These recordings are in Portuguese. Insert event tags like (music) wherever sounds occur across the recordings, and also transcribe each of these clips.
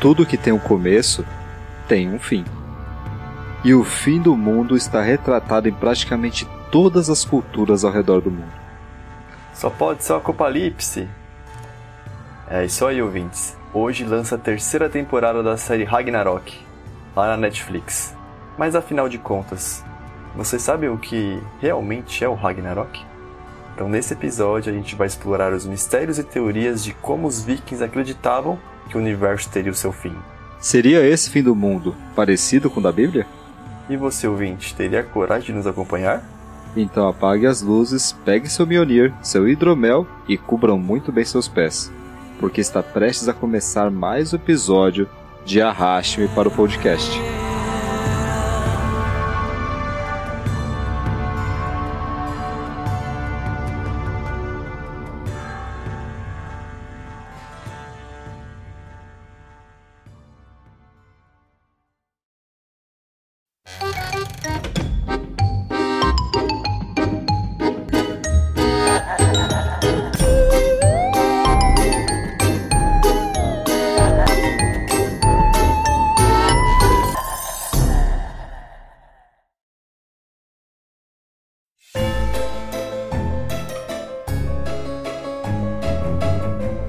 Tudo que tem um começo tem um fim. E o fim do mundo está retratado em praticamente todas as culturas ao redor do mundo. Só pode ser o apocalipse. É isso aí, ouvintes. Hoje lança a terceira temporada da série Ragnarok, lá na Netflix. Mas afinal de contas, vocês sabem o que realmente é o Ragnarok? Então, nesse episódio, a gente vai explorar os mistérios e teorias de como os vikings acreditavam que o universo teria o seu fim. Seria esse fim do mundo parecido com o da Bíblia? E você, ouvinte, teria coragem de nos acompanhar? Então apague as luzes, pegue seu Mionir, seu hidromel e cubram muito bem seus pés, porque está prestes a começar mais um episódio de Arraste-me para o podcast.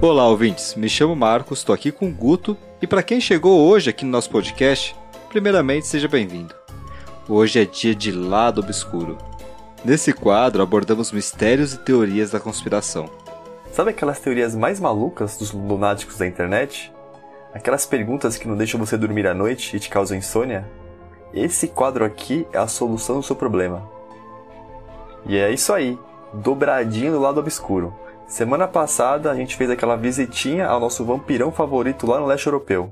Olá, ouvintes. Me chamo Marcos, estou aqui com o Guto e para quem chegou hoje aqui no nosso podcast, primeiramente seja bem-vindo. Hoje é dia de Lado Obscuro. Nesse quadro abordamos mistérios e teorias da conspiração. Sabe aquelas teorias mais malucas dos lunáticos da internet? Aquelas perguntas que não deixam você dormir à noite e te causam insônia? Esse quadro aqui é a solução do seu problema. E é isso aí, dobradinho do lado obscuro. Semana passada a gente fez aquela visitinha ao nosso vampirão favorito lá no leste europeu.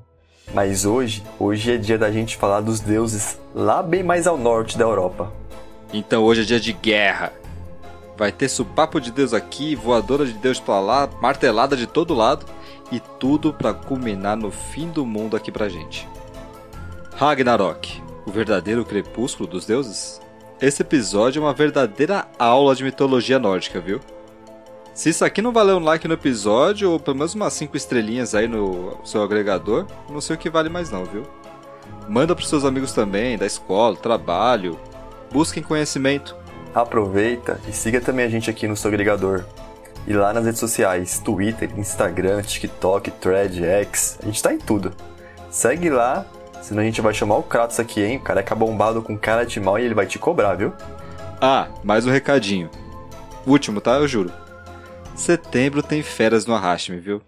Mas hoje, hoje é dia da gente falar dos deuses lá bem mais ao norte da Europa. Então hoje é dia de guerra. Vai ter supapo de Deus aqui, voadora de Deus pra lá, martelada de todo lado e tudo para culminar no fim do mundo aqui pra gente. Ragnarok, o verdadeiro crepúsculo dos deuses? Esse episódio é uma verdadeira aula de mitologia nórdica, viu? Se isso aqui não valeu um like no episódio, ou pelo menos umas 5 estrelinhas aí no seu agregador, não sei o que vale mais não, viu? Manda pros seus amigos também, da escola, trabalho. Busquem conhecimento. Aproveita e siga também a gente aqui no seu agregador. E lá nas redes sociais, Twitter, Instagram, TikTok, Thread, X, a gente tá em tudo. Segue lá, senão a gente vai chamar o Kratos aqui, hein? O careca bombado com cara de mal e ele vai te cobrar, viu? Ah, mais um recadinho. Último, tá? Eu juro. Setembro tem férias no Arraste-me, viu?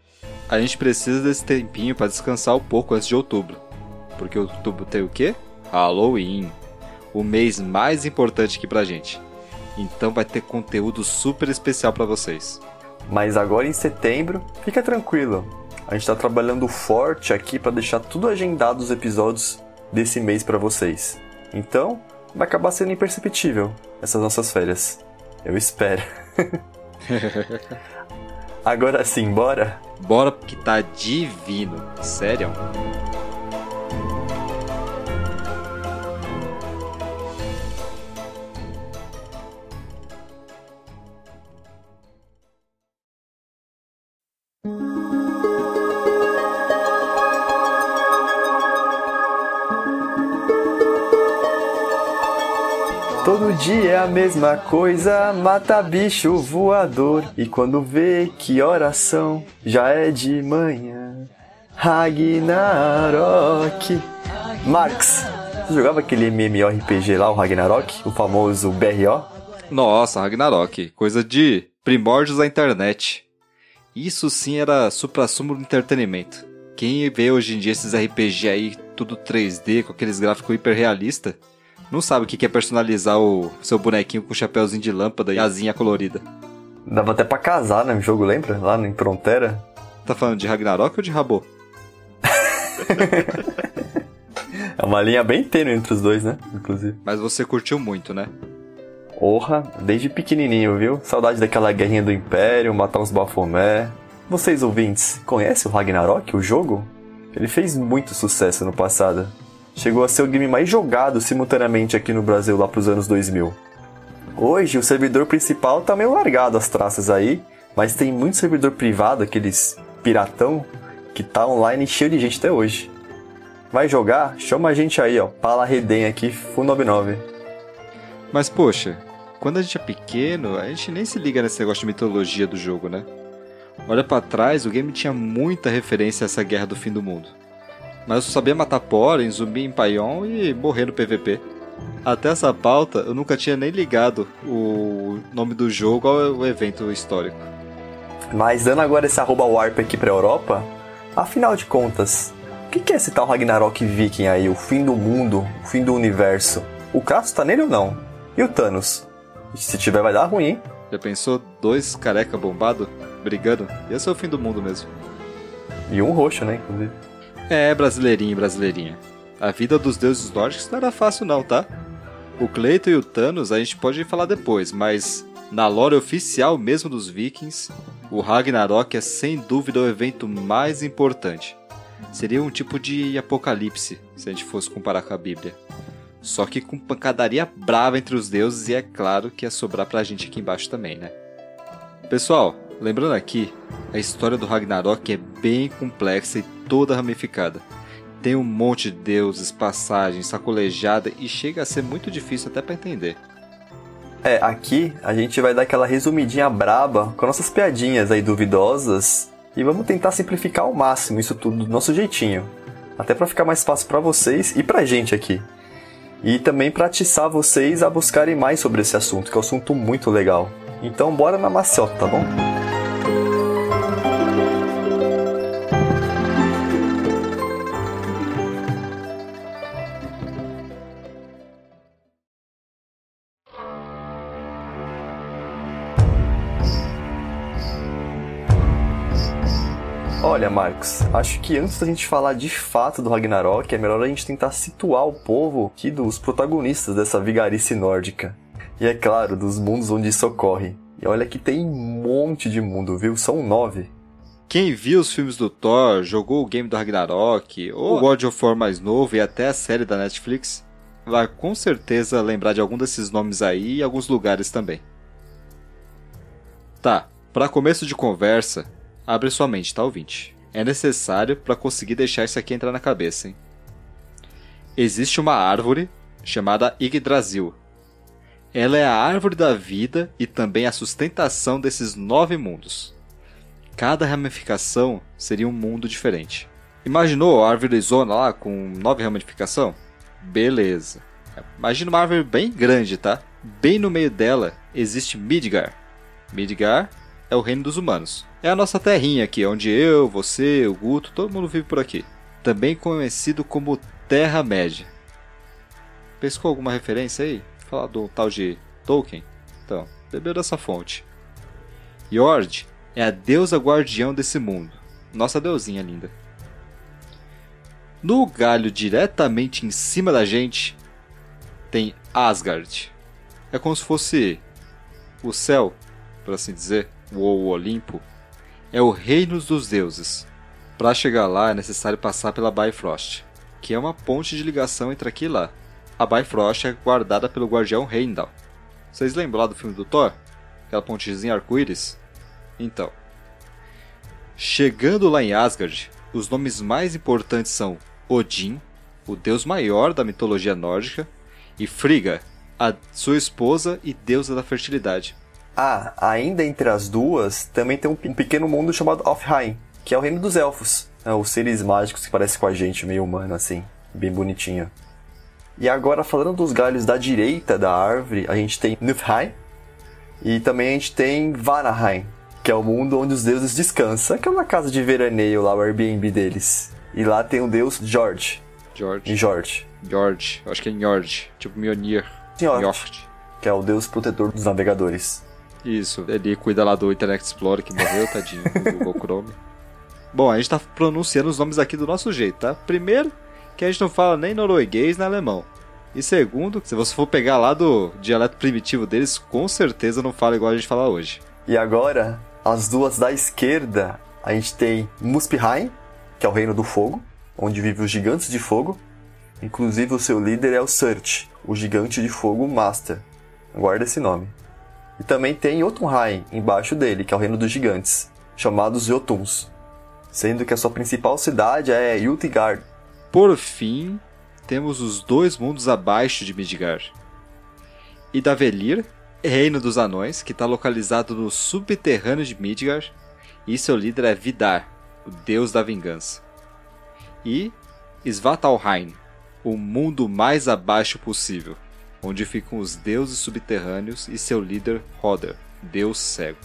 A gente precisa desse tempinho para descansar um pouco antes de outubro. Porque outubro tem o quê? Halloween. O mês mais importante aqui pra gente. Então vai ter conteúdo super especial para vocês. Mas agora em setembro, fica tranquilo. A gente tá trabalhando forte aqui para deixar tudo agendado os episódios desse mês para vocês. Então, vai acabar sendo imperceptível essas nossas férias. Eu espero. (laughs) Agora sim, bora? Bora que tá divino. Sério? Dia é a mesma coisa, mata bicho voador. E quando vê que oração já é de manhã. Ragnarok. Marx, você jogava aquele MMORPG lá, o Ragnarok? O famoso BRO? Nossa, Ragnarok. Coisa de primórdios da internet. Isso sim era supra-sumo do entretenimento. Quem vê hoje em dia esses RPG aí, tudo 3D, com aqueles gráficos hiper realista, não sabe o que é personalizar o seu bonequinho com chapéuzinho de lâmpada e asinha colorida. Dava até pra casar, né? No jogo, lembra? Lá em Frontera. Tá falando de Ragnarok ou de Rabo? (laughs) é uma linha bem tênue entre os dois, né? Inclusive. Mas você curtiu muito, né? Porra, desde pequenininho, viu? Saudade daquela guerrinha do Império, matar uns bafomé. Vocês ouvintes, conhecem o Ragnarok, o jogo? Ele fez muito sucesso no passado chegou a ser o game mais jogado simultaneamente aqui no Brasil lá pros anos 2000. Hoje o servidor principal tá meio largado as traças aí, mas tem muito servidor privado, aqueles piratão, que tá online cheio de gente até hoje. Vai jogar? Chama a gente aí, ó. Pala Redem aqui, Fu99. Mas poxa, quando a gente é pequeno, a gente nem se liga nesse negócio de mitologia do jogo, né? Olha para trás, o game tinha muita referência a essa guerra do fim do mundo. Mas eu só sabia matar Poren, zumbi em Paion e morrer no PVP. Até essa pauta, eu nunca tinha nem ligado o nome do jogo ao evento histórico. Mas dando agora esse arroba warp aqui pra Europa, afinal de contas, o que é esse tal Ragnarok Viking aí, o fim do mundo, o fim do universo? O Kratos tá nele ou não? E o Thanos? Se tiver vai dar ruim, hein? Já pensou dois careca bombado brigando? Esse é o fim do mundo mesmo. E um roxo, né, inclusive. É, brasileirinho, brasileirinha. A vida dos deuses nórdicos não era fácil não, tá? O Cleito e o Thanos a gente pode falar depois, mas na lore oficial mesmo dos vikings, o Ragnarok é sem dúvida o evento mais importante. Seria um tipo de apocalipse, se a gente fosse comparar com a Bíblia. Só que com pancadaria brava entre os deuses e é claro que ia sobrar pra gente aqui embaixo também, né? Pessoal, lembrando aqui, a história do Ragnarok é bem complexa e toda ramificada. Tem um monte de deuses, passagens, sacolejada e chega a ser muito difícil até para entender. É, aqui a gente vai dar aquela resumidinha braba com nossas piadinhas aí duvidosas e vamos tentar simplificar ao máximo isso tudo do nosso jeitinho, até para ficar mais fácil para vocês e pra gente aqui. E também para atiçar vocês a buscarem mais sobre esse assunto, que é um assunto muito legal. Então bora na maciota, tá bom? Olha, Marcos, acho que antes da gente falar de fato do Ragnarok, é melhor a gente tentar situar o povo aqui dos protagonistas dessa vigarice nórdica. E é claro, dos mundos onde isso ocorre. E olha que tem um monte de mundo, viu? São nove. Quem viu os filmes do Thor, jogou o game do Ragnarok, ou o God of War mais novo e até a série da Netflix, vai com certeza lembrar de algum desses nomes aí e alguns lugares também. Tá, para começo de conversa, Abre sua mente, tá ouvinte? É necessário para conseguir deixar isso aqui entrar na cabeça, hein? Existe uma árvore chamada Yggdrasil. Ela é a árvore da vida e também a sustentação desses nove mundos. Cada ramificação seria um mundo diferente. Imaginou a árvore zona lá com nove ramificações? Beleza. Imagina uma árvore bem grande, tá? Bem no meio dela existe Midgar. Midgar é o reino dos humanos. É a nossa terrinha aqui, onde eu, você, o Guto, todo mundo vive por aqui. Também conhecido como Terra-média. Pescou alguma referência aí? Falar do tal de Tolkien? Então, bebeu dessa fonte. Jord é a deusa guardião desse mundo. Nossa deusinha linda. No galho diretamente em cima da gente tem Asgard. É como se fosse o céu, por assim dizer ou Olimpo, é o reino dos deuses. Para chegar lá é necessário passar pela Bifrost, que é uma ponte de ligação entre aqui e lá. A Bifrost é guardada pelo guardião Heimdall. Vocês lembram lá do filme do Thor? Aquela pontezinha arco-íris? Então. Chegando lá em Asgard, os nomes mais importantes são Odin, o deus maior da mitologia nórdica, e Frigga, a sua esposa e deusa da fertilidade. Ah, ainda entre as duas, também tem um pequeno mundo chamado Alfheim, que é o reino dos elfos. Né, os seres mágicos que parecem com a gente, meio humano assim, bem bonitinho. E agora, falando dos galhos da direita da árvore, a gente tem Niflheim e também a gente tem Vanaheim, que é o mundo onde os deuses descansam, que é uma casa de veraneio lá, o Airbnb deles. E lá tem o deus George. George. George. George, acho que é Njord, tipo Mjolnir. Njord. Que é o deus protetor dos navegadores. Isso, ele cuida lá do Internet Explorer que morreu, tadinho, do Google Chrome. (laughs) Bom, a gente tá pronunciando os nomes aqui do nosso jeito, tá? Primeiro, que a gente não fala nem norueguês nem alemão. E segundo, se você for pegar lá do dialeto primitivo deles, com certeza não fala igual a gente fala hoje. E agora, as duas da esquerda, a gente tem Muspelheim, que é o reino do fogo, onde vivem os gigantes de fogo. Inclusive o seu líder é o Surt, o gigante de fogo Master. Guarda esse nome. E também tem Jotunheim embaixo dele, que é o reino dos gigantes, chamados Jotuns. sendo que a sua principal cidade é Utgard. Por fim, temos os dois mundos abaixo de Midgard. Idavellir, reino dos anões, que está localizado no subterrâneo de Midgard, e seu líder é Vidar, o deus da vingança. E Svartalheim, o mundo mais abaixo possível, onde ficam os deuses subterrâneos e seu líder Hoder, deus cego.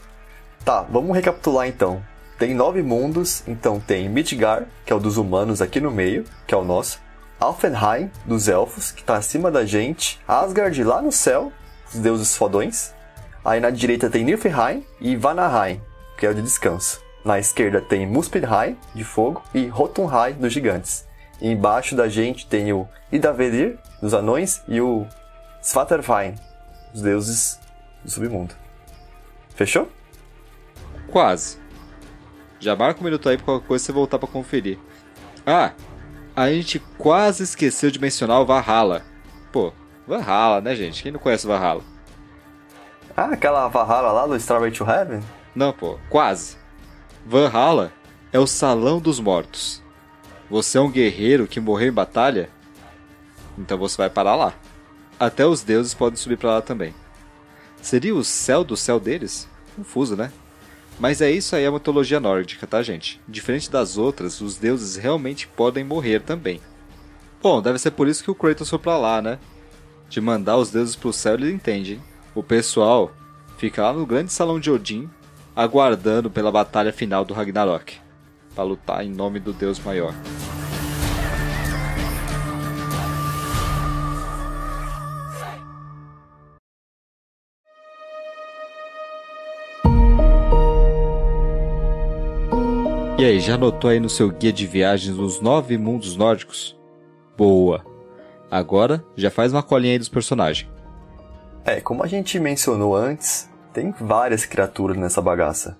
Tá, vamos recapitular então. Tem nove mundos, então tem Midgard, que é o dos humanos aqui no meio, que é o nosso. Alfenheim, dos elfos, que está acima da gente. Asgard, lá no céu, os deuses fodões. Aí na direita tem Niflheim e Vanaheim, que é o de descanso. Na esquerda tem Muspelheim, de fogo, e Rotunheim, dos gigantes. E embaixo da gente tem o Idavellir, dos anões, e o Svartalfheim, os deuses do submundo. Fechou? Quase. Já marca um minuto aí pra qualquer coisa você voltar pra conferir. Ah, a gente quase esqueceu de mencionar o Valhalla. Pô, Valhalla, né, gente? Quem não conhece o Valhalla? Ah, aquela Valhalla lá do Starway to Heaven? Não, pô, quase. Valhalla é o salão dos mortos. Você é um guerreiro que morreu em batalha? Então você vai parar lá. Até os deuses podem subir para lá também. Seria o céu do céu deles? Confuso, né? Mas é isso aí a mitologia nórdica, tá, gente? Diferente das outras, os deuses realmente podem morrer também. Bom, deve ser por isso que o Kratos foi pra lá, né? De mandar os deuses pro céu, ele entende, hein? O pessoal fica lá no grande salão de Odin, aguardando pela batalha final do Ragnarok, para lutar em nome do deus maior. Já anotou aí no seu guia de viagens os nove mundos nórdicos? Boa! Agora já faz uma colinha aí dos personagens. É, como a gente mencionou antes, tem várias criaturas nessa bagaça.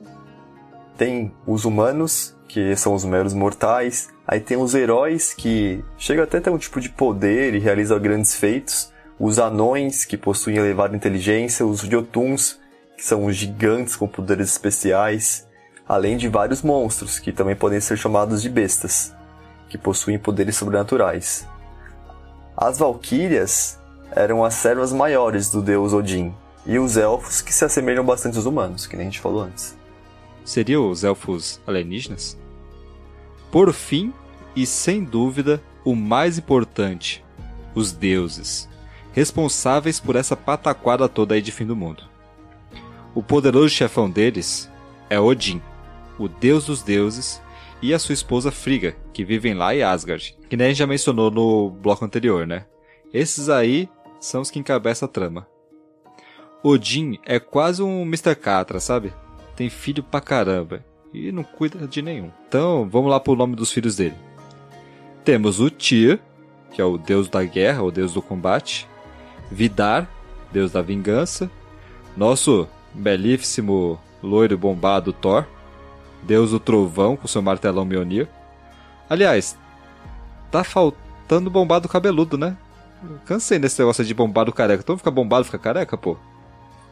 Tem os humanos, que são os meros mortais. Aí tem os heróis, que chegam até a ter um tipo de poder e realizam grandes feitos. Os anões, que possuem elevada inteligência. Os Jotuns, que são os gigantes com poderes especiais além de vários monstros, que também podem ser chamados de bestas, que possuem poderes sobrenaturais. As valquírias eram as servas maiores do deus Odin, e os elfos que se assemelham bastante aos humanos, que nem a gente falou antes. Seriam os elfos alienígenas? Por fim, e sem dúvida, o mais importante, os deuses, responsáveis por essa pataquada toda aí de fim do mundo. O poderoso chefão deles é Odin, o deus dos deuses, e a sua esposa Frigga, que vivem lá em Asgard, que nem a gente já mencionou no bloco anterior, né? Esses aí são os que encabeçam a trama. Odin é quase um Mr. Catra, sabe? Tem filho pra caramba e não cuida de nenhum. Então, vamos lá pro nome dos filhos dele. Temos o Tyr, que é o deus da guerra, o deus do combate. Vidar, deus da vingança. Nosso belíssimo loiro bombado Thor, Deus do Trovão com seu martelão Mjolnir. Aliás, tá faltando bombado cabeludo, né? Cansei desse negócio de bombado careca. Então fica bombado, fica careca, pô.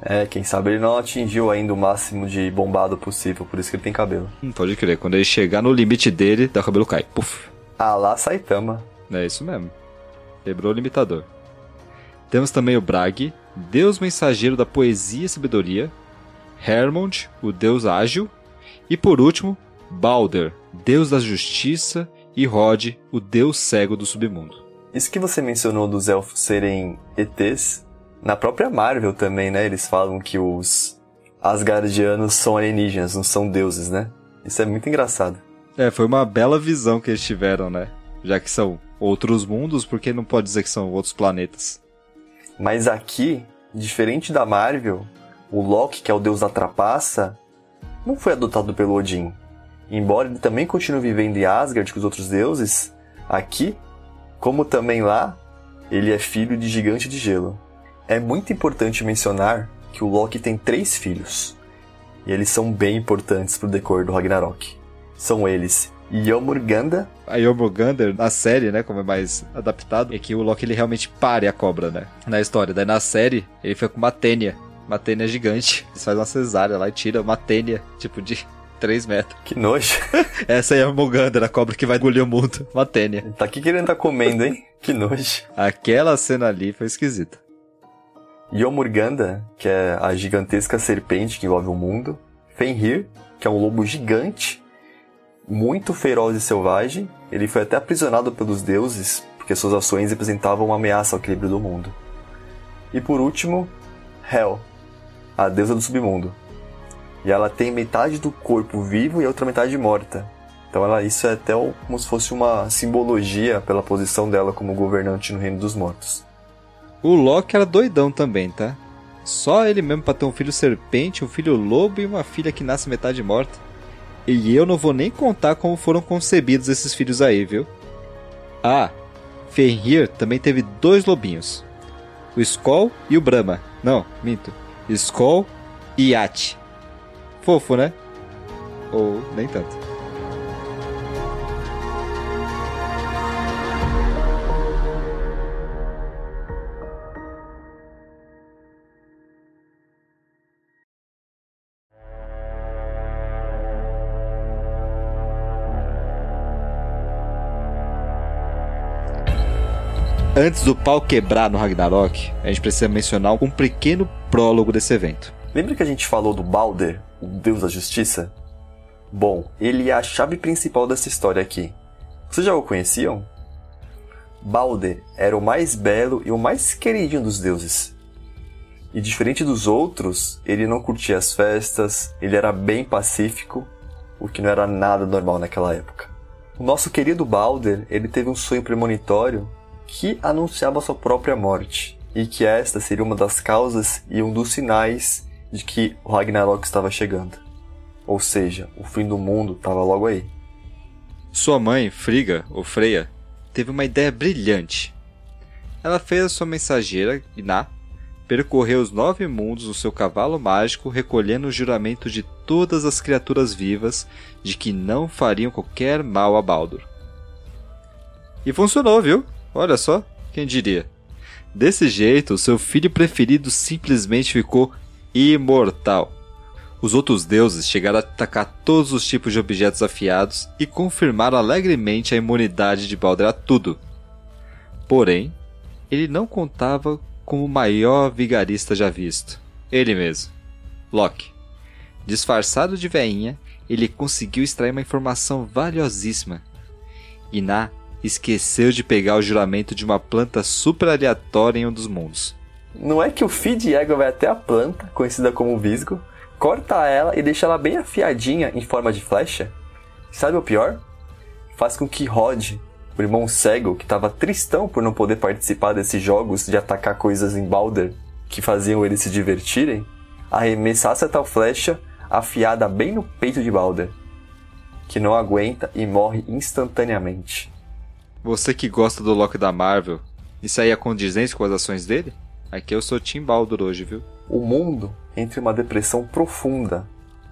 É, quem sabe ele não atingiu ainda o máximo de bombado possível, por isso que ele tem cabelo. Hum, pode crer, quando ele chegar no limite dele, o cabelo cai. Puf. Ah lá, Saitama. É isso mesmo. Quebrou o limitador. Temos também o Brag, deus mensageiro da poesia e sabedoria. Hermond, o deus ágil. E por último, Balder, deus da justiça, e Rod, o deus cego do submundo. Isso que você mencionou dos elfos serem ETs, na própria Marvel também, né? Eles falam que os Asgardianos são alienígenas, não são deuses, né? Isso é muito engraçado. É, foi uma bela visão que eles tiveram, né? Já que são outros mundos, por que não pode dizer que são outros planetas? Mas aqui, diferente da Marvel, o Loki, que é o deus da trapaça, não foi adotado pelo Odin. Embora ele também continue vivendo em Asgard com os outros deuses, aqui, como também lá, ele é filho de gigante de gelo. É muito importante mencionar que o Loki tem três filhos, e eles são bem importantes pro decor do Ragnarok. São eles Yomurganda. A Yomurganda, na série, né, como é mais adaptado, é que o Loki ele realmente pare a cobra, né, na história. Daí na série, ele foi com uma tênia, uma tênia gigante. Eles fazem uma cesárea lá e tira uma tênia, tipo, de 3 metros. Que nojo. (laughs) Essa aí é a Mogander, a cobra que vai engolir o mundo. Uma tênia. Tá aqui querendo tá comendo, hein? Que nojo. Aquela cena ali foi esquisita. Yomurganda, que é a gigantesca serpente que envolve o mundo. Fenrir, que é um lobo gigante, muito feroz e selvagem. Ele foi até aprisionado pelos deuses, porque suas ações representavam uma ameaça ao equilíbrio do mundo. E por último, Hel, a deusa do submundo. E ela tem metade do corpo vivo e a outra metade morta. Então ela, isso é até como se fosse uma simbologia pela posição dela como governante no reino dos mortos. O Loki era doidão também, tá? Só ele mesmo pra ter um filho serpente, um filho lobo e uma filha que nasce metade morta. E eu não vou nem contar como foram concebidos esses filhos aí, viu? Ah, Fenrir também teve dois lobinhos. O Skoll e o Brahma. Não, minto. Skoll e Yati. Fofo, né? Ou nem tanto. Antes do pau quebrar no Ragnarok, a gente precisa mencionar um pequeno prólogo desse evento. Lembra que a gente falou do Balder, o deus da justiça? Bom, ele é a chave principal dessa história aqui. Vocês já o conheciam? Balder era o mais belo e o mais queridinho dos deuses. E diferente dos outros, ele não curtia as festas, ele era bem pacífico, o que não era nada normal naquela época. O nosso querido Balder, ele teve um sonho premonitório que anunciava sua própria morte, e que esta seria uma das causas e um dos sinais de que o Ragnarok estava chegando. Ou seja, o fim do mundo estava logo aí. Sua mãe, Friga, ou Freya, teve uma ideia brilhante. Ela fez a sua mensageira, Iná, percorrer os nove mundos no seu cavalo mágico, recolhendo o juramento de todas as criaturas vivas de que não fariam qualquer mal a Baldur. E funcionou, viu? Olha só, quem diria? Desse jeito, seu filho preferido simplesmente ficou imortal. Os outros deuses chegaram a atacar todos os tipos de objetos afiados e confirmaram alegremente a imunidade de Balder a tudo. Porém, ele não contava com o maior vigarista já visto. Ele mesmo, Loki. Disfarçado de veinha, ele conseguiu extrair uma informação valiosíssima. Iná esqueceu de pegar o juramento de uma planta super aleatória em um dos mundos. Não é que o Fih de égua vai até a planta, conhecida como visgo, corta ela e deixa ela bem afiadinha em forma de flecha? Sabe o pior? Faz com que Rod, o irmão cego, que estava tristão por não poder participar desses jogos de atacar coisas em Balder que faziam eles se divertirem, arremessasse a tal flecha afiada bem no peito de Balder, que não aguenta e morre instantaneamente. Você que gosta do Loki da Marvel, isso aí é condizente com as ações dele? Aqui eu sou Tim Baldur hoje, viu? O mundo entra em uma depressão profunda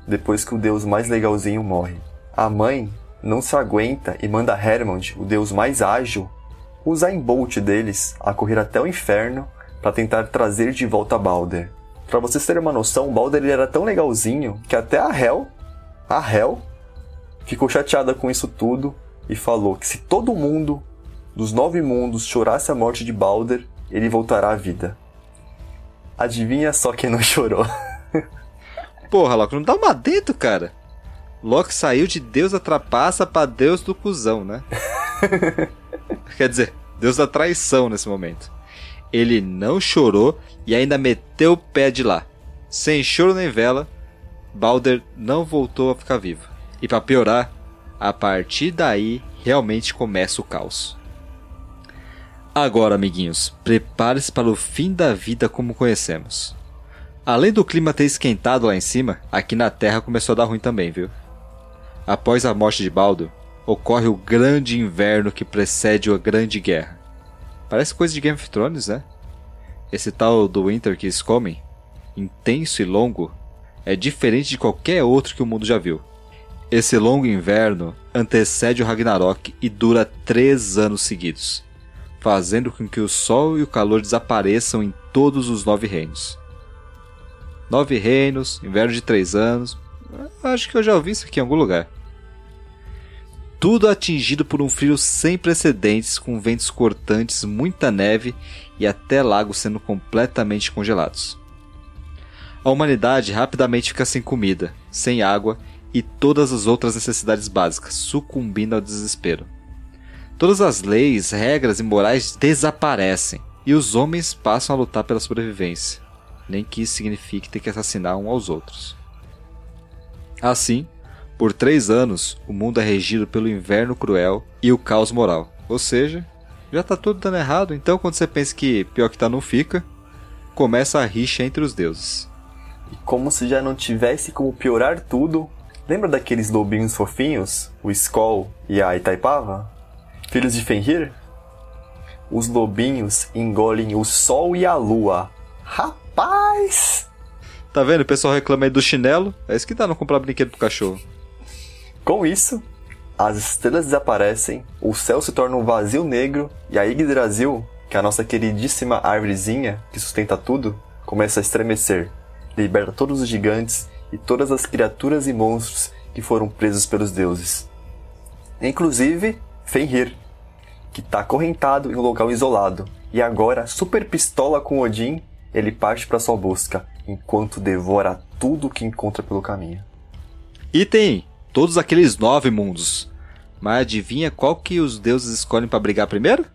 depois que o deus mais legalzinho morre. A mãe não se aguenta e manda Hermond, o deus mais ágil, usar em Bolt deles a correr até o inferno para tentar trazer de volta Balder. Para vocês terem uma noção, Balder ele era tão legalzinho que até a Hel, a Hel, ficou chateada com isso tudo e falou que se todo mundo dos nove mundos chorasse a morte de Balder, ele voltará à vida. Adivinha só quem não (laughs) chorou? Porra, Loki, não dá uma dentro, cara. Loki saiu de Deus da trapaça pra Deus do cuzão, né? (laughs) Quer dizer, Deus da traição nesse momento. Ele não chorou e ainda meteu o pé de lá. Sem choro nem vela, Balder não voltou a ficar vivo. E para piorar, a partir daí, realmente começa o caos. Agora, amiguinhos, prepare-se para o fim da vida como conhecemos. Além do clima ter esquentado lá em cima, aqui na Terra começou a dar ruim também, viu? Após a morte de Baldo, ocorre o grande inverno que precede a Grande Guerra. Parece coisa de Game of Thrones, né? Esse tal do Winter que eles comem, intenso e longo, é diferente de qualquer outro que o mundo já viu. Esse longo inverno antecede o Ragnarok e dura três anos seguidos, fazendo com que o sol e o calor desapareçam em todos os nove reinos. Nove reinos, inverno de três anos, Acho que eu já ouvi isso aqui em algum lugar. Tudo atingido por um frio sem precedentes, com ventos cortantes, muita neve e até lagos sendo completamente congelados. A humanidade rapidamente fica sem comida, sem água e todas as outras necessidades básicas, sucumbindo ao desespero. Todas as leis, regras e morais desaparecem e os homens passam a lutar pela sobrevivência, nem que isso signifique ter que assassinar um aos outros. Assim, por três anos, o mundo é regido pelo inverno cruel e o caos moral. Ou seja, já tá tudo dando errado, então quando você pensa que pior que tá não fica, começa a rixa entre os deuses. E como se já não tivesse como piorar tudo, lembra daqueles lobinhos fofinhos, o Skoll e a Itaipava? Filhos de Fenrir? Os lobinhos engolem o sol e a lua. Rapaz! Tá vendo? O pessoal reclama aí do chinelo. É isso que dá não comprar brinquedo pro cachorro. Com isso, as estrelas desaparecem, o céu se torna um vazio negro e a Yggdrasil, que é a nossa queridíssima árvorezinha que sustenta tudo, começa a estremecer, liberta todos os gigantes e todas as criaturas e monstros que foram presos pelos deuses. Inclusive Fenrir, que está acorrentado em um local isolado, e agora, super pistola com Odin, ele parte para sua busca, enquanto devora tudo que encontra pelo caminho. E tem todos aqueles nove mundos. Mas adivinha qual que os deuses escolhem para brigar primeiro?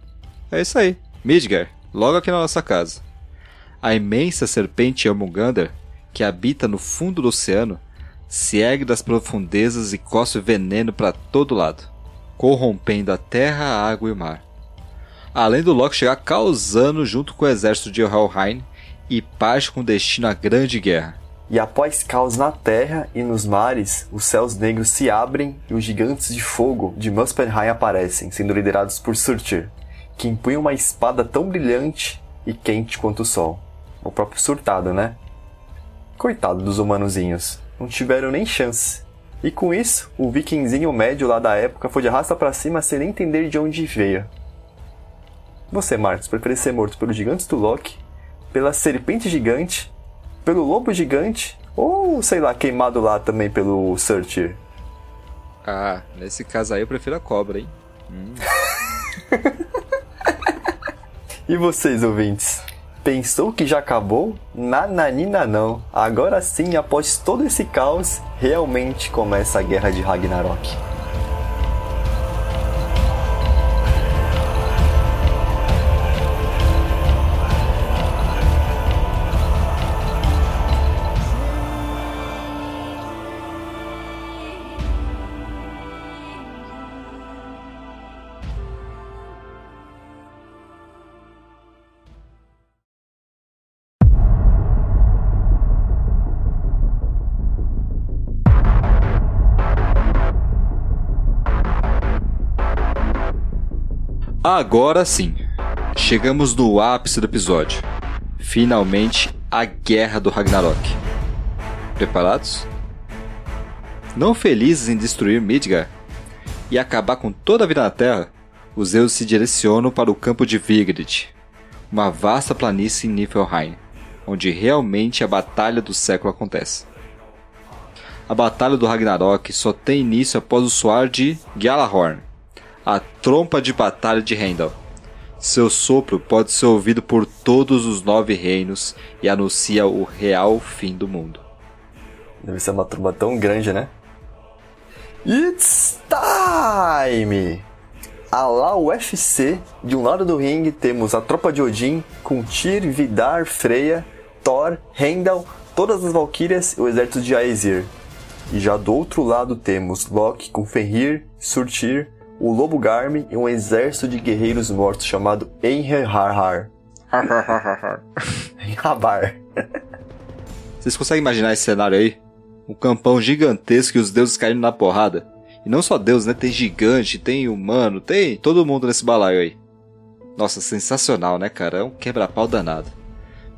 É isso aí, Midgar, logo aqui na nossa casa. A imensa serpente Jormungandr, que habita no fundo do oceano, se ergue das profundezas e cospe veneno para todo lado, corrompendo a terra, a água e o mar. Além do Loki chegar causando junto com o exército de Helheim e parte com destino à Grande Guerra. E após caos na terra e nos mares, os céus negros se abrem e os gigantes de fogo de Muspelheim aparecem, sendo liderados por Surtur, que empunha uma espada tão brilhante e quente quanto o sol. O próprio Surtado, né? Coitado dos humanozinhos, não tiveram nem chance. E com isso, o vikingzinho médio lá da época foi de arrasta para cima sem nem entender de onde veio. Você, Marcos, prefere ser morto pelos gigantes do Loki, pela serpente gigante pelo lobo gigante ou, sei lá, queimado lá também pelo Surtur? Ah, nesse caso aí eu prefiro a cobra, hein? Hum. (laughs) e vocês, ouvintes? Pensou que já acabou? Nananina não. Agora sim, após todo esse caos, realmente começa a guerra de Ragnarok. Agora sim, chegamos no ápice do episódio. Finalmente, a guerra do Ragnarok. Preparados? Não felizes em destruir Midgard e acabar com toda a vida na Terra, os Zeus se direcionam para o campo de Vigrid, uma vasta planície em Niflheim, onde realmente a batalha do século acontece. A batalha do Ragnarok só tem início após o soar de Gjallarhorn, a trompa de batalha de Heimdall. Seu sopro pode ser ouvido por todos os nove reinos e anuncia o real fim do mundo. Deve ser uma tromba tão grande, né? It's time! A lá UFC, de um lado do ringue temos a tropa de Odin com Tyr, Vidar, Freya, Thor, Heimdall, todas as Valkyrias e o exército de Aesir. E já do outro lado temos Loki com Fenrir, Surtir, o Lobo Garmin e um exército de guerreiros mortos chamado Enherhar. Rabar. (laughs) Vocês conseguem imaginar esse cenário aí? Um campão gigantesco e os deuses caindo na porrada. E não só Deus, né? Tem gigante, tem humano, tem todo mundo nesse balaio aí. Nossa, sensacional, né, cara? É um quebra-pau danado.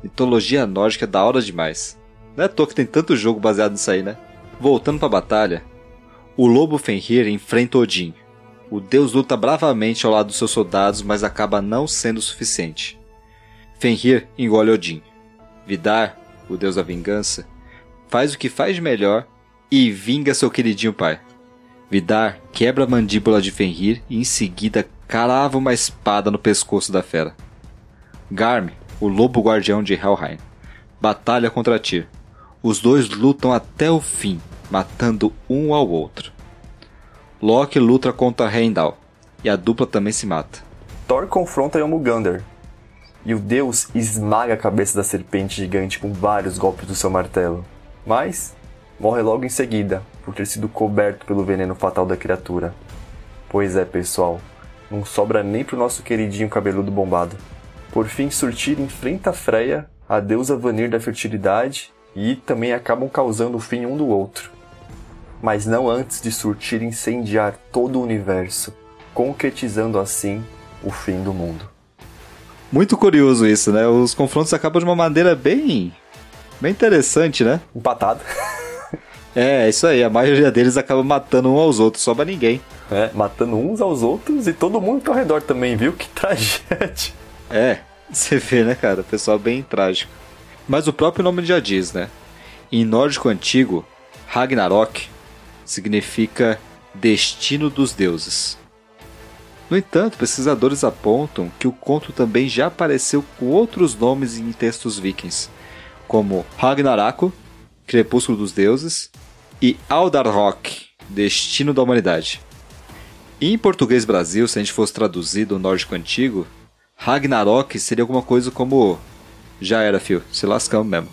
Mitologia nórdica é da hora demais. Não é à toa que tem tanto jogo baseado nisso aí, né? Voltando pra batalha, o lobo Fenrir enfrenta Odin, o deus luta bravamente ao lado dos seus soldados, mas acaba não sendo suficiente. Fenrir engole Odin. Vidar, o deus da vingança, faz o que faz de melhor e vinga seu queridinho pai. Vidar quebra a mandíbula de Fenrir e em seguida crava uma espada no pescoço da fera. Garm, o lobo guardião de Helheim, batalha contra Tyr. Os dois lutam até o fim, matando um ao outro. Loki luta contra Heimdall e a dupla também se mata. Thor confronta Yomugander e o deus esmaga a cabeça da serpente gigante com vários golpes do seu martelo. Mas morre logo em seguida, por ter sido coberto pelo veneno fatal da criatura. Pois é, pessoal, não sobra nem pro nosso queridinho cabeludo bombado. Por fim, Surtir enfrenta Freya, a deusa Vanir da fertilidade, e também acabam causando o fim um do outro. Mas não antes de Surtir incendiar todo o universo, concretizando assim o fim do mundo. Muito curioso isso, né? Os confrontos acabam de uma maneira bem. bem interessante, né? Empatado. É, (laughs) é isso aí. A maioria deles acaba matando um aos outros, sobra ninguém. É, matando uns aos outros e todo mundo ao redor também, viu? Que (laughs) tragédia. É, você vê, né, cara? O pessoal bem trágico. Mas o próprio nome já diz, né? Em nórdico antigo, Ragnarok significa destino dos deuses. No entanto, pesquisadores apontam que o conto também já apareceu com outros nomes em textos vikings, como Ragnarako, Crepúsculo dos Deuses, e Aldarrock, Destino da Humanidade. em português Brasil, se a gente fosse traduzir do nórdico antigo, Ragnarok seria alguma coisa como já era, fio, se lascamos mesmo.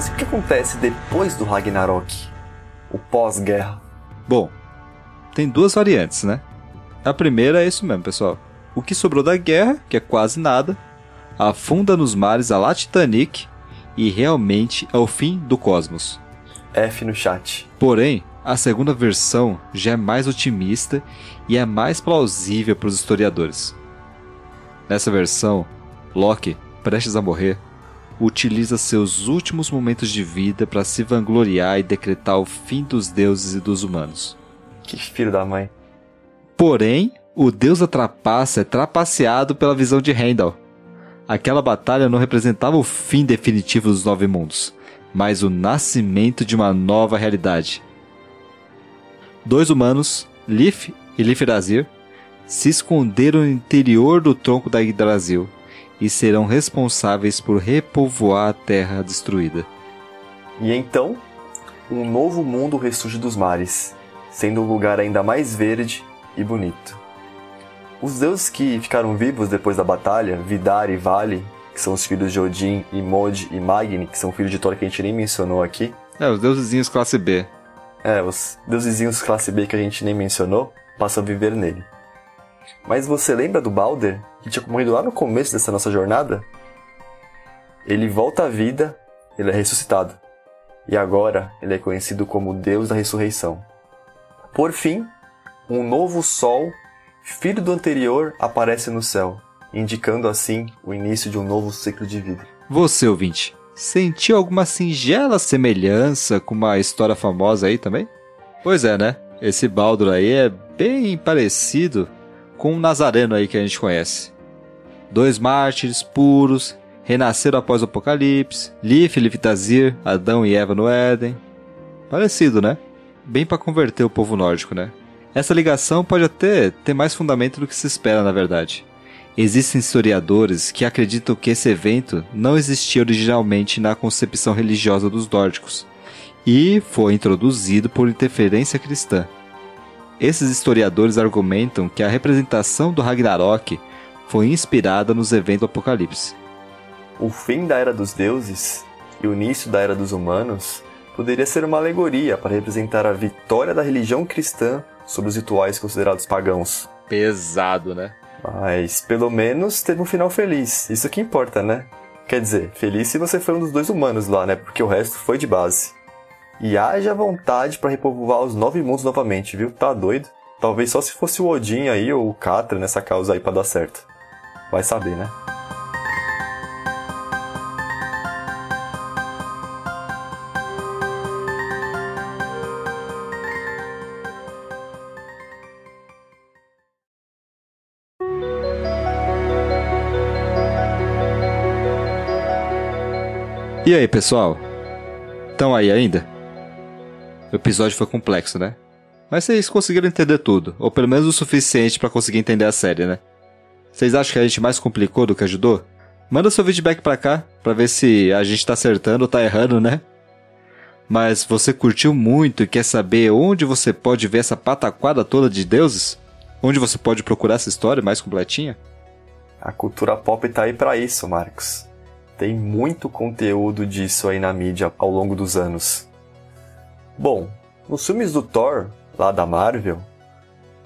Mas o que acontece depois do Ragnarok? O pós-guerra? Bom, tem duas variantes, né? A primeira é isso mesmo, pessoal. O que sobrou da guerra, que é quase nada, afunda nos mares a Titanic e realmente é o fim do cosmos. F no chat. Porém, a segunda versão já é mais otimista e é mais plausível para os historiadores. Nessa versão, Loki, prestes a morrer, utiliza seus últimos momentos de vida para se vangloriar e decretar o fim dos deuses e dos humanos. Que filho da mãe. Porém, o deus da trapaça é trapaceado pela visão de Heimdall. Aquela batalha não representava o fim definitivo dos Nove Mundos, mas o nascimento de uma nova realidade. Dois humanos, Lif e Lifrazir, se esconderam no interior do tronco da Yggdrasil e serão responsáveis por repovoar a terra destruída. E então, um novo mundo ressurge dos mares, sendo um lugar ainda mais verde e bonito. Os deuses que ficaram vivos depois da batalha, Vidar e Vale, que são os filhos de Odin, e Mod e Magni, que são filhos de Thor que a gente nem mencionou aqui. É, os deusezinhos classe B. É, os deusezinhos classe B que a gente nem mencionou, passam a viver nele. Mas você lembra do Balder, que tinha morrido lá no começo dessa nossa jornada? Ele volta à vida, ele é ressuscitado. E agora ele é conhecido como Deus da ressurreição. Por fim, um novo sol, filho do anterior, aparece no céu, indicando assim o início de um novo ciclo de vida. Você, ouvinte, sentiu alguma singela semelhança com uma história famosa aí também? Pois é, né? Esse Baldur aí é bem parecido com um Nazareno aí que a gente conhece. Dois mártires puros, renasceram após o apocalipse, Lif Liftazir, Adão e Eva no Éden. Parecido, né? Bem para converter o povo nórdico, né? Essa ligação pode até ter mais fundamento do que se espera, na verdade. Existem historiadores que acreditam que esse evento não existia originalmente na concepção religiosa dos nórdicos e foi introduzido por interferência cristã. Esses historiadores argumentam que a representação do Ragnarok foi inspirada nos eventos do Apocalipse. O fim da Era dos Deuses e o início da Era dos Humanos poderia ser uma alegoria para representar a vitória da religião cristã sobre os rituais considerados pagãos. Pesado, né? Mas pelo menos teve um final feliz. Isso que importa, né? Quer dizer, feliz se você foi um dos dois humanos lá, né? Porque o resto foi de base. E haja vontade para repovoar os nove mundos novamente, viu? Tá doido? Talvez só se fosse o Odin aí ou o Catra nessa causa aí para dar certo. Vai saber, né? E aí, pessoal? Estão aí ainda? O episódio foi complexo, né? Mas vocês conseguiram entender tudo, ou pelo menos o suficiente para conseguir entender a série, né? Vocês acham que a gente mais complicou do que ajudou? Manda seu feedback pra cá, pra ver se a gente tá acertando ou tá errando, né? Mas você curtiu muito e quer saber onde você pode ver essa pataquada toda de deuses? Onde você pode procurar essa história mais completinha? A cultura pop tá aí para isso, Marcos. Tem muito conteúdo disso aí na mídia ao longo dos anos. Bom, nos filmes do Thor, lá da Marvel,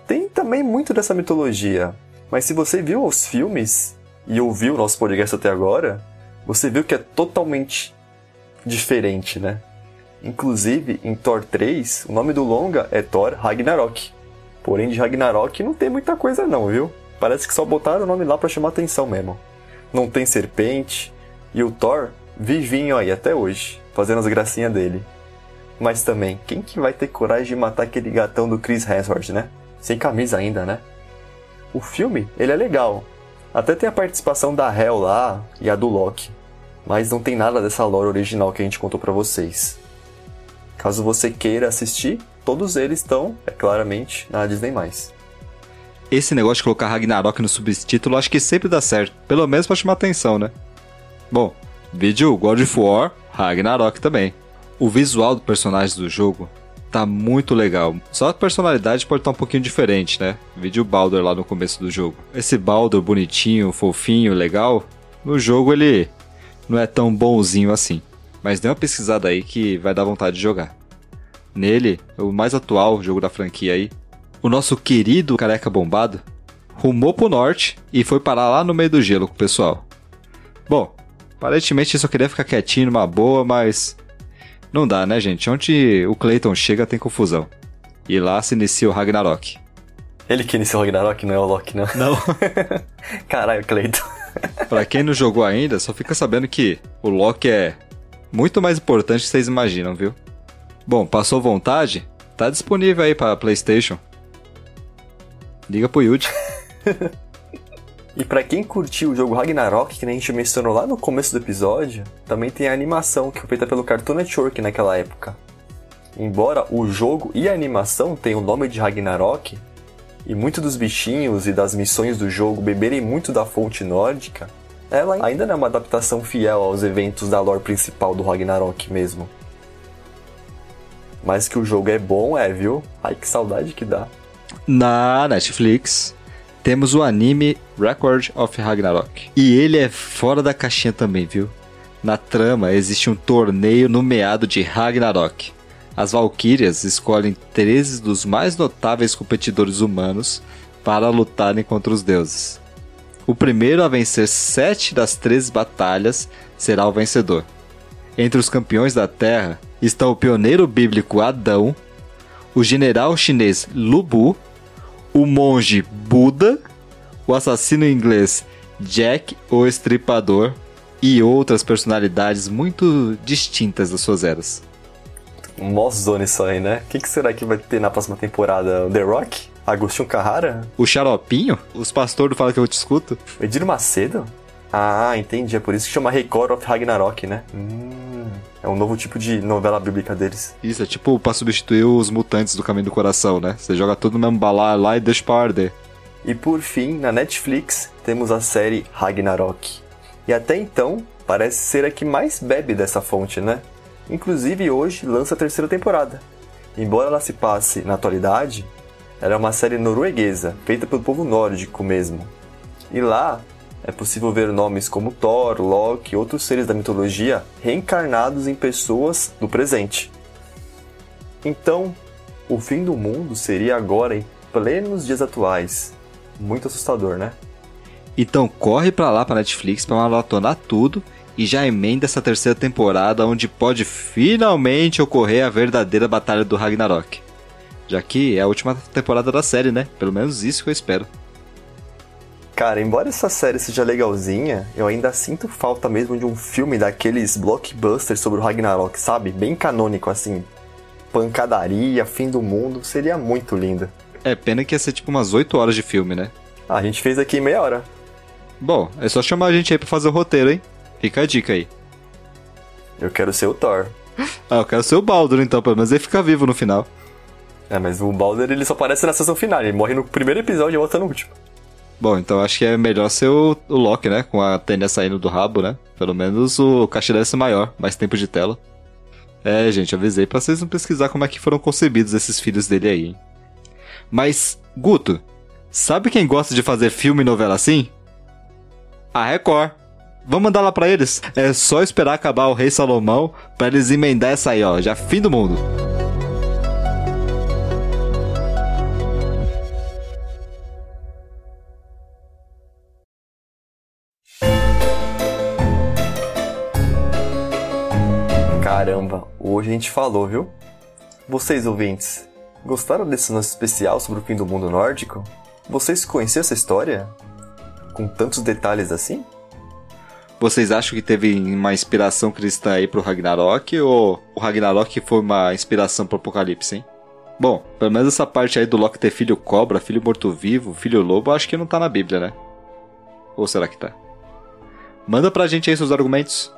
tem também muito dessa mitologia. Mas se você viu os filmes e ouviu o nosso podcast até agora, você viu que é totalmente diferente, né? Inclusive, em Thor 3, o nome do longa é Thor Ragnarok. Porém, de Ragnarok não tem muita coisa não, viu? Parece que só botaram o nome lá para chamar atenção mesmo. Não tem serpente, e o Thor vivinho aí até hoje, fazendo as gracinhas dele. Mas também, quem que vai ter coragem de matar aquele gatão do Chris Hemsworth, né? Sem camisa ainda, né? O filme, ele é legal. Até tem a participação da Hel lá e a do Loki. Mas não tem nada dessa lore original que a gente contou para vocês. Caso você queira assistir, todos eles estão, é claramente, na Disney+. Esse negócio de colocar Ragnarok no subtítulo acho que sempre dá certo. Pelo menos pra chamar atenção, né? Bom, vídeo God of War, Ragnarok também. O visual do personagem do jogo tá muito legal. Só a personalidade pode estar um pouquinho diferente, né? Vídeo o Baldur lá no começo do jogo. Esse Baldur bonitinho, fofinho, legal, no jogo ele não é tão bonzinho assim. Mas dê uma pesquisada aí que vai dar vontade de jogar. Nele, o mais atual jogo da franquia aí, o nosso querido careca bombado rumou pro norte e foi parar lá no meio do gelo com o pessoal. Bom, aparentemente só queria ficar quietinho numa boa, mas não dá, né, gente? Onde o Clayton chega tem confusão. E lá se inicia o Ragnarok. Ele que iniciou o Ragnarok, não é o Loki, não. Não. (laughs) Caralho, Clayton. (laughs) pra quem não jogou ainda, só fica sabendo que o Loki é muito mais importante que vocês imaginam, viu? Bom, passou vontade? Tá disponível aí para PlayStation. Liga pro Yuji. (laughs) e para quem curtiu o jogo Ragnarok, que a gente mencionou lá no começo do episódio, também tem a animação que foi feita pelo Cartoon Network naquela época. Embora o jogo e a animação tenham o nome de Ragnarok, e muitos dos bichinhos e das missões do jogo beberem muito da fonte nórdica, ela ainda não é uma adaptação fiel aos eventos da lore principal do Ragnarok mesmo. Mas que o jogo é bom, é, viu? Ai, que saudade que dá. Na Netflix, temos o anime Record of Ragnarok. E ele é fora da caixinha também, viu? Na trama, existe um torneio nomeado de Ragnarok. As Valkyrias escolhem 13 dos mais notáveis competidores humanos para lutarem contra os deuses. O primeiro a vencer sete das 13 batalhas será o vencedor. Entre os campeões da Terra estão o pioneiro bíblico Adão, o general chinês Lubu, o monge Buda, o assassino inglês Jack o Estripador e outras personalidades muito distintas das suas eras. Mozone isso aí, né? O que, que será que vai ter na próxima temporada? The Rock? Agostinho Carrara? O Xaropinho? Os pastores falam que eu te escuto? Edir Macedo? Ah, entendi. É por isso que chama Record of Ragnarok, né? Hum, é um novo tipo de novela bíblica deles. Isso, é tipo pra substituir os mutantes do Caminho do Coração, né? Você joga tudo no mesmo balaio lá e deixa pra arder. E por fim, na Netflix, temos a série Ragnarok. E até então, parece ser a que mais bebe dessa fonte, né? Inclusive hoje lança a terceira temporada. Embora ela se passe na atualidade, ela é uma série norueguesa, feita pelo povo nórdico mesmo. E lá é possível ver nomes como Thor, Loki e outros seres da mitologia reencarnados em pessoas do presente. Então, o fim do mundo seria agora em plenos dias atuais. Muito assustador, né? Então corre pra lá pra Netflix pra maratonar tudo e já emenda essa terceira temporada onde pode finalmente ocorrer a verdadeira batalha do Ragnarok. Já que é a última temporada da série, né? Pelo menos isso que eu espero. Cara, embora essa série seja legalzinha, eu ainda sinto falta mesmo de um filme daqueles blockbusters sobre o Ragnarok, sabe? Bem canônico assim. Pancadaria, fim do mundo, seria muito lindo. É, pena que ia ser tipo umas 8 horas de filme, né? Ah, a gente fez aqui em meia hora. Bom, é só chamar a gente aí pra fazer o roteiro, hein? Fica a dica aí. Eu quero ser o Thor. (laughs) Ah, eu quero ser o Baldur então, pelo menos ele fica vivo no final. É, mas o Baldur ele só aparece na sessão final, ele morre no primeiro episódio e volta no último. Bom, então acho que é melhor ser o, o Loki, né? Com a tênia saindo do rabo, né? Pelo menos o caixa deve ser maior, mais tempo de tela. É, gente, avisei pra vocês não pesquisar como é que foram concebidos esses filhos dele aí? Mas, Guto, sabe quem gosta de fazer filme e novela assim? A Record. Vamos mandar lá pra eles. É só esperar acabar o Rei Salomão pra eles emendar essa aí, ó. Já fim do mundo. Caramba, hoje a gente falou, viu? Vocês ouvintes, gostaram desse nosso especial sobre o fim do mundo nórdico? Vocês conheciam essa história? Com tantos detalhes assim? Vocês acham que teve uma inspiração cristã aí pro Ragnarok ou o Ragnarok foi uma inspiração pro Apocalipse, hein? Bom, pelo menos essa parte aí do Loki ter filho cobra, filho morto-vivo, filho lobo, acho que não tá na Bíblia, né? Ou será que tá? Manda pra gente aí seus argumentos.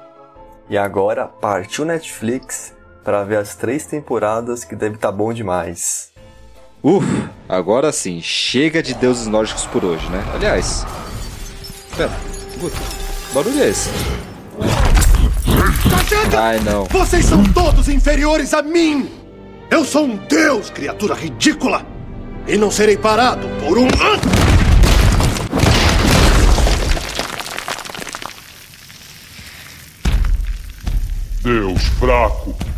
E agora partiu Netflix para ver as três temporadas que deve estar tá bom demais. Uf, agora sim, chega de deuses nórdicos por hoje, né? Aliás. Pera, Guto, barulho é esse? Ai não. Vocês são todos inferiores a mim! Eu sou um deus, criatura ridícula! E não serei parado por um. Deus fraco.